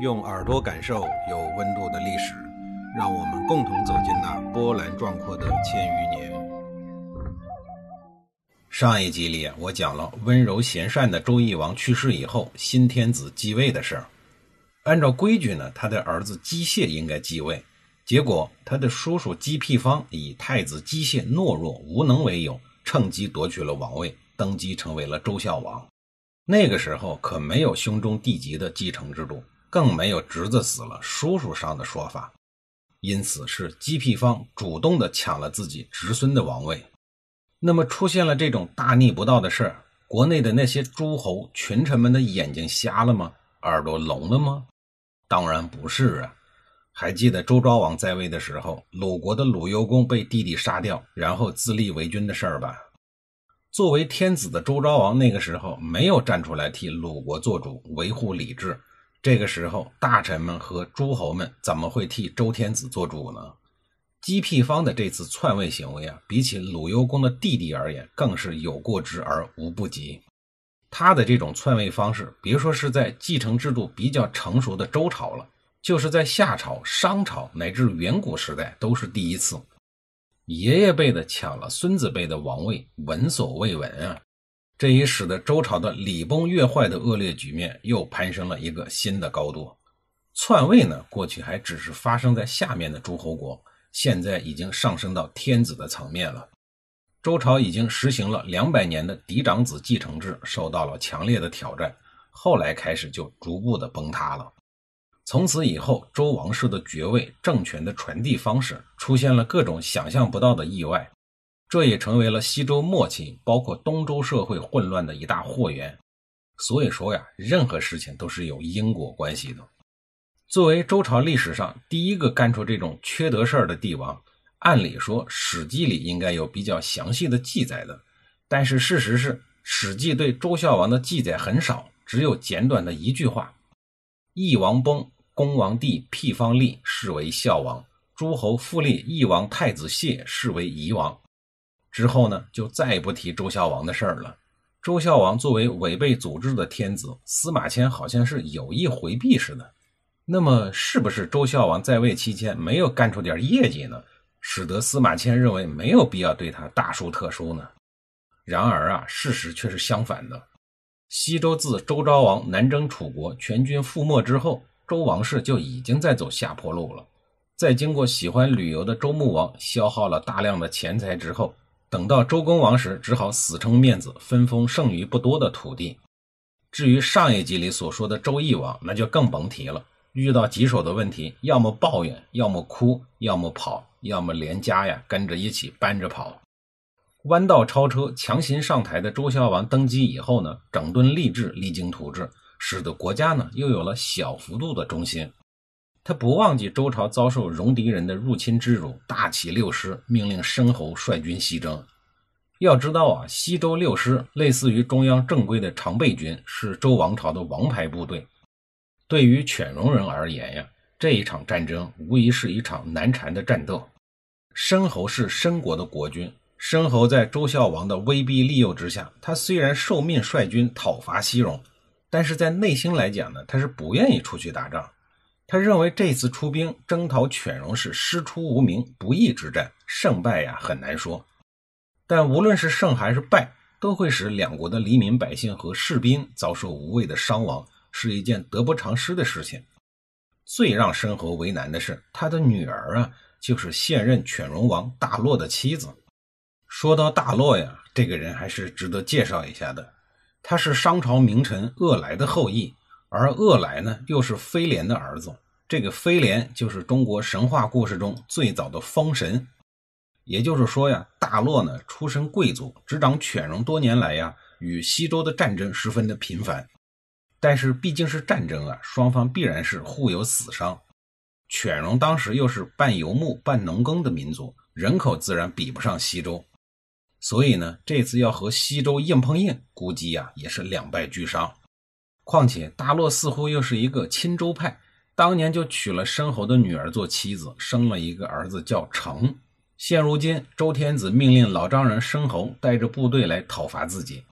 用耳朵感受有温度的历史，让我们共同走进那波澜壮阔的千余年。上一集里，我讲了温柔贤善的周懿王去世以后，新天子继位的事儿。按照规矩呢，他的儿子姬谢应该继位，结果他的叔叔姬辟方以太子姬谢懦弱无能为由，趁机夺取了王位，登基成为了周孝王。那个时候可没有兄终弟及的继承制度。更没有侄子死了叔叔上的说法，因此是姬辟方主动的抢了自己侄孙的王位。那么出现了这种大逆不道的事儿，国内的那些诸侯群臣们的眼睛瞎了吗？耳朵聋了吗？当然不是啊！还记得周昭王在位的时候，鲁国的鲁幽公被弟弟杀掉，然后自立为君的事儿吧？作为天子的周昭王，那个时候没有站出来替鲁国做主，维护礼制。这个时候，大臣们和诸侯们怎么会替周天子做主呢？姬辟方的这次篡位行为啊，比起鲁幽公的弟弟而言，更是有过之而无不及。他的这种篡位方式，别说是在继承制度比较成熟的周朝了，就是在夏朝、商朝乃至远古时代都是第一次。爷爷辈的抢了孙子辈的王位，闻所未闻啊！这也使得周朝的礼崩乐坏的恶劣局面又攀升了一个新的高度。篡位呢，过去还只是发生在下面的诸侯国，现在已经上升到天子的层面了。周朝已经实行了两百年的嫡长子继承制，受到了强烈的挑战。后来开始就逐步的崩塌了。从此以后，周王室的爵位、政权的传递方式出现了各种想象不到的意外。这也成为了西周末期，包括东周社会混乱的一大祸源。所以说呀，任何事情都是有因果关系的。作为周朝历史上第一个干出这种缺德事儿的帝王，按理说《史记》里应该有比较详细的记载的。但是事实是，《史记》对周孝王的记载很少，只有简短的一句话：“义王崩，公王弟辟方立，是为孝王；诸侯复立义王太子谢，是为夷王。”之后呢，就再也不提周孝王的事儿了。周孝王作为违背祖制的天子，司马迁好像是有意回避似的。那么，是不是周孝王在位期间没有干出点业绩呢，使得司马迁认为没有必要对他大书特书呢？然而啊，事实却是相反的。西周自周昭王南征楚国，全军覆没之后，周王室就已经在走下坡路了。在经过喜欢旅游的周穆王消耗了大量的钱财之后，等到周公王时，只好死撑面子，分封剩余不多的土地。至于上一集里所说的周懿王，那就更甭提了。遇到棘手的问题，要么抱怨，要么哭，要么跑，要么连家呀跟着一起搬着跑。弯道超车、强行上台的周孝王登基以后呢，整顿吏治，励精图治，使得国家呢又有了小幅度的中心。他不忘记周朝遭受戎狄人的入侵之辱，大起六师，命令申侯率军西征。要知道啊，西周六师类似于中央正规的常备军，是周王朝的王牌部队。对于犬戎人而言呀，这一场战争无疑是一场难缠的战斗。申侯是申国的国君，申侯在周孝王的威逼利诱之下，他虽然受命率军讨伐西戎，但是在内心来讲呢，他是不愿意出去打仗。他认为这次出兵征讨犬戎是师出无名、不义之战，胜败呀很难说。但无论是胜还是败，都会使两国的黎民百姓和士兵遭受无谓的伤亡，是一件得不偿失的事情。最让申侯为难的是，他的女儿啊，就是现任犬戎王大洛的妻子。说到大洛呀，这个人还是值得介绍一下的。他是商朝名臣鄂来的后裔。而恶来呢，又是飞廉的儿子。这个飞廉就是中国神话故事中最早的风神。也就是说呀，大洛呢出身贵族，执掌犬戎多年来呀，与西周的战争十分的频繁。但是毕竟是战争啊，双方必然是互有死伤。犬戎当时又是半游牧半农耕的民族，人口自然比不上西周。所以呢，这次要和西周硬碰硬，估计呀也是两败俱伤。况且大洛似乎又是一个亲周派，当年就娶了申侯的女儿做妻子，生了一个儿子叫成。现如今周天子命令老丈人申侯带着部队来讨伐自己，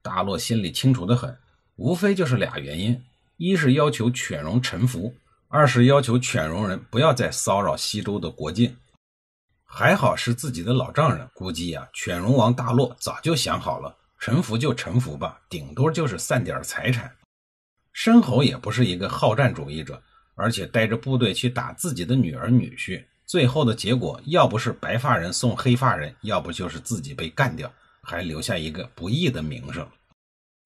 大洛心里清楚的很，无非就是俩原因：一是要求犬戎臣服，二是要求犬戎人不要再骚扰西周的国境。还好是自己的老丈人，估计呀，犬戎王大洛早就想好了，臣服就臣服吧，顶多就是散点财产。申侯也不是一个好战主义者，而且带着部队去打自己的女儿女婿，最后的结果要不是白发人送黑发人，要不就是自己被干掉，还留下一个不义的名声。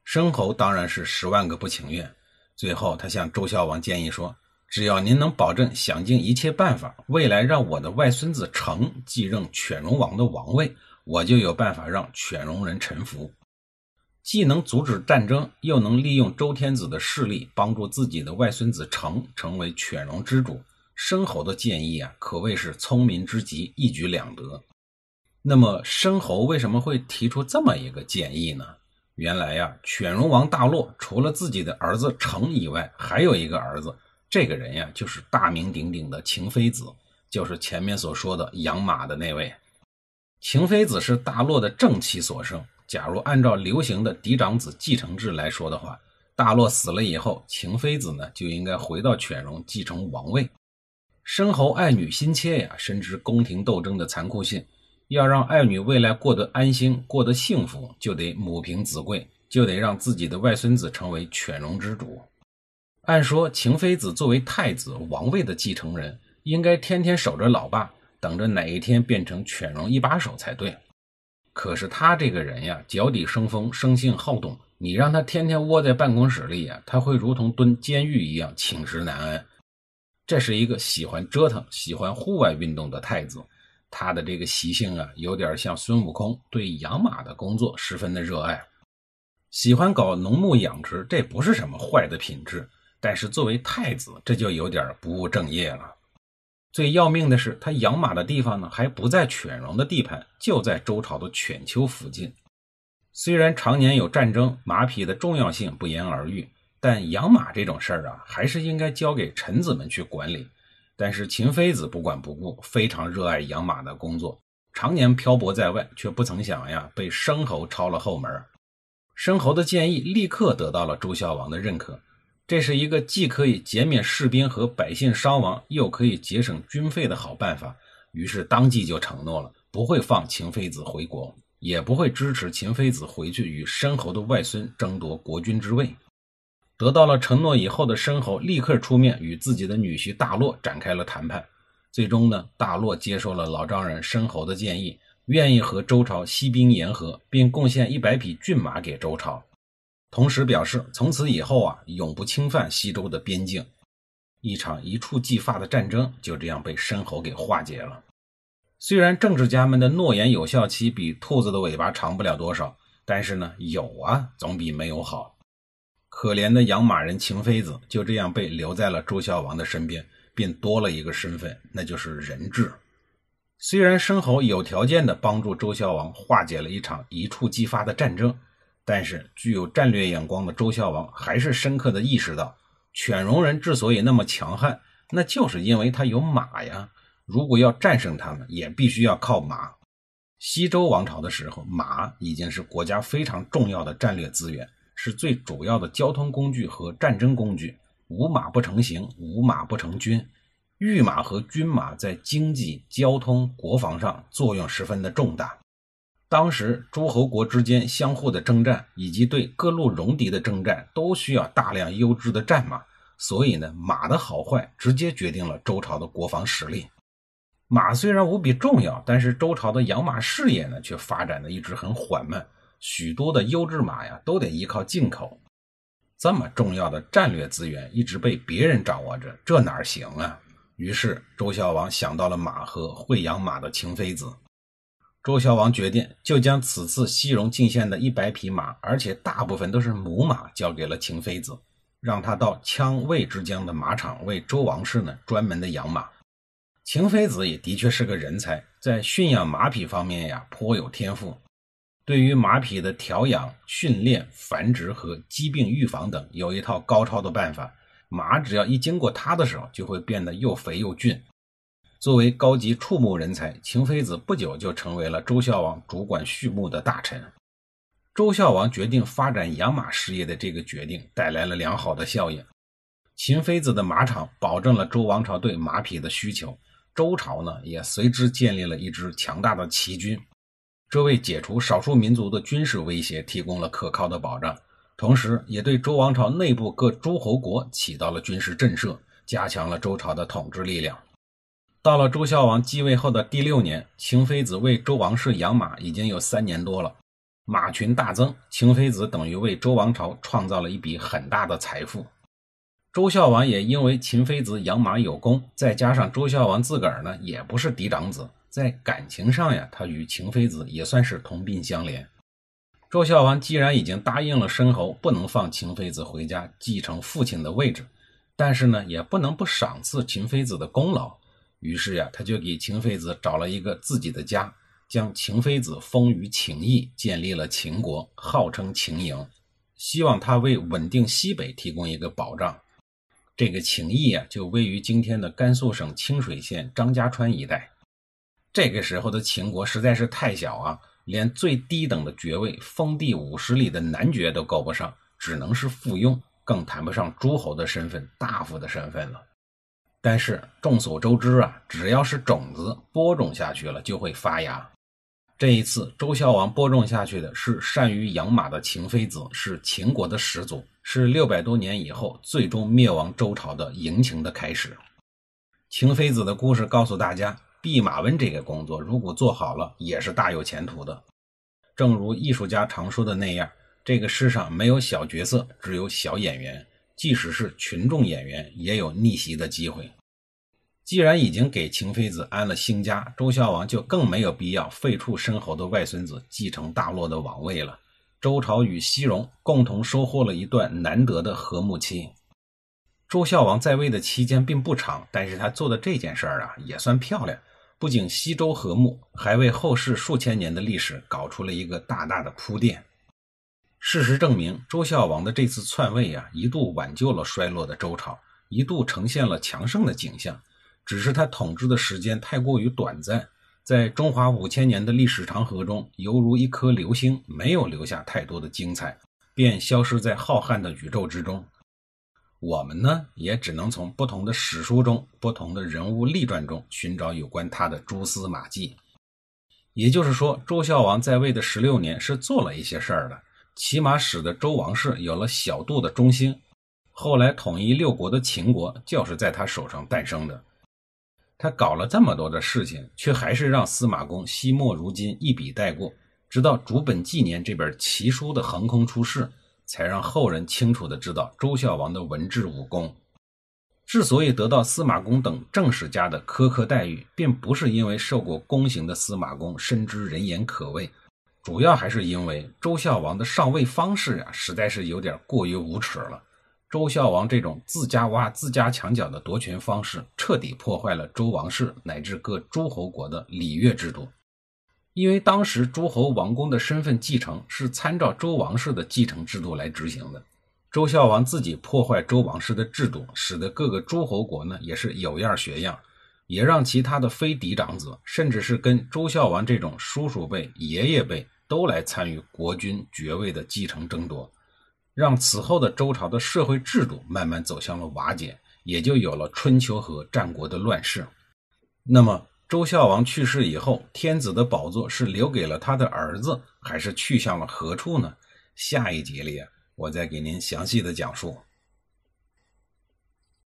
申侯当然是十万个不情愿，最后他向周孝王建议说：“只要您能保证想尽一切办法，未来让我的外孙子成继任犬戎王的王位，我就有办法让犬戎人臣服。”既能阻止战争，又能利用周天子的势力，帮助自己的外孙子成成为犬戎之主。申侯的建议啊，可谓是聪明之极，一举两得。那么，申侯为什么会提出这么一个建议呢？原来呀，犬戎王大洛除了自己的儿子成以外，还有一个儿子。这个人呀，就是大名鼎鼎的秦非子，就是前面所说的养马的那位。秦非子是大洛的正妻所生。假如按照流行的嫡长子继承制来说的话，大洛死了以后，秦妃子呢就应该回到犬戎继承王位。申侯爱女心切呀，深知宫廷斗争的残酷性，要让爱女未来过得安心、过得幸福，就得母凭子贵，就得让自己的外孙子成为犬戎之主。按说，秦妃子作为太子王位的继承人，应该天天守着老爸，等着哪一天变成犬戎一把手才对。可是他这个人呀，脚底生风，生性好动。你让他天天窝在办公室里呀，他会如同蹲监狱一样寝食难安。这是一个喜欢折腾、喜欢户外运动的太子，他的这个习性啊，有点像孙悟空对养马的工作十分的热爱，喜欢搞农牧养殖，这不是什么坏的品质。但是作为太子，这就有点不务正业了。最要命的是，他养马的地方呢，还不在犬戎的地盘，就在周朝的犬丘附近。虽然常年有战争，马匹的重要性不言而喻，但养马这种事儿啊，还是应该交给臣子们去管理。但是秦妃子不管不顾，非常热爱养马的工作，常年漂泊在外，却不曾想呀，被申侯抄了后门。申侯的建议立刻得到了周孝王的认可。这是一个既可以减免士兵和百姓伤亡，又可以节省军费的好办法。于是当即就承诺了，不会放秦妃子回国，也不会支持秦妃子回去与申侯的外孙争夺国君之位。得到了承诺以后的申侯，立刻出面与自己的女婿大洛展开了谈判。最终呢，大洛接受了老丈人申侯的建议，愿意和周朝息兵言和，并贡献一百匹骏马给周朝。同时表示，从此以后啊，永不侵犯西周的边境。一场一触即发的战争就这样被申侯给化解了。虽然政治家们的诺言有效期比兔子的尾巴长不了多少，但是呢，有啊，总比没有好。可怜的养马人秦妃子就这样被留在了周孝王的身边，并多了一个身份，那就是人质。虽然申侯有条件的帮助周孝王化解了一场一触即发的战争。但是，具有战略眼光的周孝王还是深刻的意识到，犬戎人之所以那么强悍，那就是因为他有马呀。如果要战胜他们，也必须要靠马。西周王朝的时候，马已经是国家非常重要的战略资源，是最主要的交通工具和战争工具。无马不成行，无马不成军。御马和军马在经济、交通、国防上作用十分的重大。当时诸侯国之间相互的征战，以及对各路戎狄的征战，都需要大量优质的战马。所以呢，马的好坏直接决定了周朝的国防实力。马虽然无比重要，但是周朝的养马事业呢，却发展的一直很缓慢。许多的优质马呀，都得依靠进口。这么重要的战略资源一直被别人掌握着，这哪行啊？于是周孝王想到了马和会养马的秦妃子。周孝王决定，就将此次西戎进献的一百匹马，而且大部分都是母马，交给了秦妃子，让他到羌魏之间的马场为周王室呢专门的养马。秦妃子也的确是个人才，在驯养马匹方面呀颇有天赋。对于马匹的调养、训练、繁殖和疾病预防等，有一套高超的办法。马只要一经过他的手，就会变得又肥又俊。作为高级畜牧人才，秦非子不久就成为了周孝王主管畜牧的大臣。周孝王决定发展养马事业的这个决定带来了良好的效应，秦非子的马场保证了周王朝对马匹的需求，周朝呢也随之建立了一支强大的骑军，这为解除少数民族的军事威胁提供了可靠的保障，同时也对周王朝内部各诸侯国起到了军事震慑，加强了周朝的统治力量。到了周孝王继位后的第六年，秦妃子为周王室养马已经有三年多了，马群大增，秦妃子等于为周王朝创造了一笔很大的财富。周孝王也因为秦妃子养马有功，再加上周孝王自个儿呢也不是嫡长子，在感情上呀，他与秦妃子也算是同病相怜。周孝王既然已经答应了申侯不能放秦妃子回家继承父亲的位置，但是呢也不能不赏赐秦妃子的功劳，于是呀，他就给秦妃子找了一个自己的家，将秦妃子封于秦邑，建立了秦国，号称秦营，希望他为稳定西北提供一个保障。这个秦邑啊，就位于今天的甘肃省清水县张家川一带。这个时候的秦国实在是太小啊，连最低等的爵位封地五十里的男爵都够不上，只能是附庸，更谈不上诸侯的身份、大夫的身份了。但是众所周知啊，只要是种子播种下去了，就会发芽。这一次，周孝王播种下去的是善于养马的秦妃子，是秦国的始祖。是六百多年以后，最终灭亡周朝的嬴秦的开始。秦妃子的故事告诉大家，弼马温这个工作如果做好了，也是大有前途的。正如艺术家常说的那样，这个世上没有小角色，只有小演员。即使是群众演员，也有逆袭的机会。既然已经给秦妃子安了新家，周孝王就更没有必要废黜申侯的外孙子继承大洛的王位了。周朝与西戎共同收获了一段难得的和睦期。周孝王在位的期间并不长，但是他做的这件事儿啊也算漂亮，不仅西周和睦，还为后世数千年的历史搞出了一个大大的铺垫。事实证明，周孝王的这次篡位啊，一度挽救了衰落的周朝，一度呈现了强盛的景象。只是他统治的时间太过于短暂。在中华五千年的历史长河中，犹如一颗流星，没有留下太多的精彩，便消失在浩瀚的宇宙之中。我们呢，也只能从不同的史书中、不同的人物立传中寻找有关他的蛛丝马迹。也就是说，周孝王在位的十六年是做了一些事儿的，起码使得周王室有了小度的中心。后来统一六国的秦国就是在他手上诞生的。他搞了这么多的事情，却还是让司马公惜墨如金，一笔带过。直到《竹本纪年》这本奇书的横空出世，才让后人清楚的知道周孝王的文治武功。之所以得到司马公等正史家的苛刻待遇，并不是因为受过宫刑的司马公深知人言可畏，主要还是因为周孝王的上位方式啊，实在是有点过于无耻了。周孝王这种自家挖自家墙角的夺权方式，彻底破坏了周王室乃至各诸侯国的礼乐制度。因为当时诸侯王公的身份继承是参照周王室的继承制度来执行的，周孝王自己破坏周王室的制度，使得各个诸侯国呢也是有样学样，也让其他的非嫡长子，甚至是跟周孝王这种叔叔辈、爷爷辈都来参与国君爵位的继承争夺。让此后的周朝的社会制度慢慢走向了瓦解，也就有了春秋和战国的乱世。那么，周孝王去世以后，天子的宝座是留给了他的儿子，还是去向了何处呢？下一集里，我再给您详细的讲述。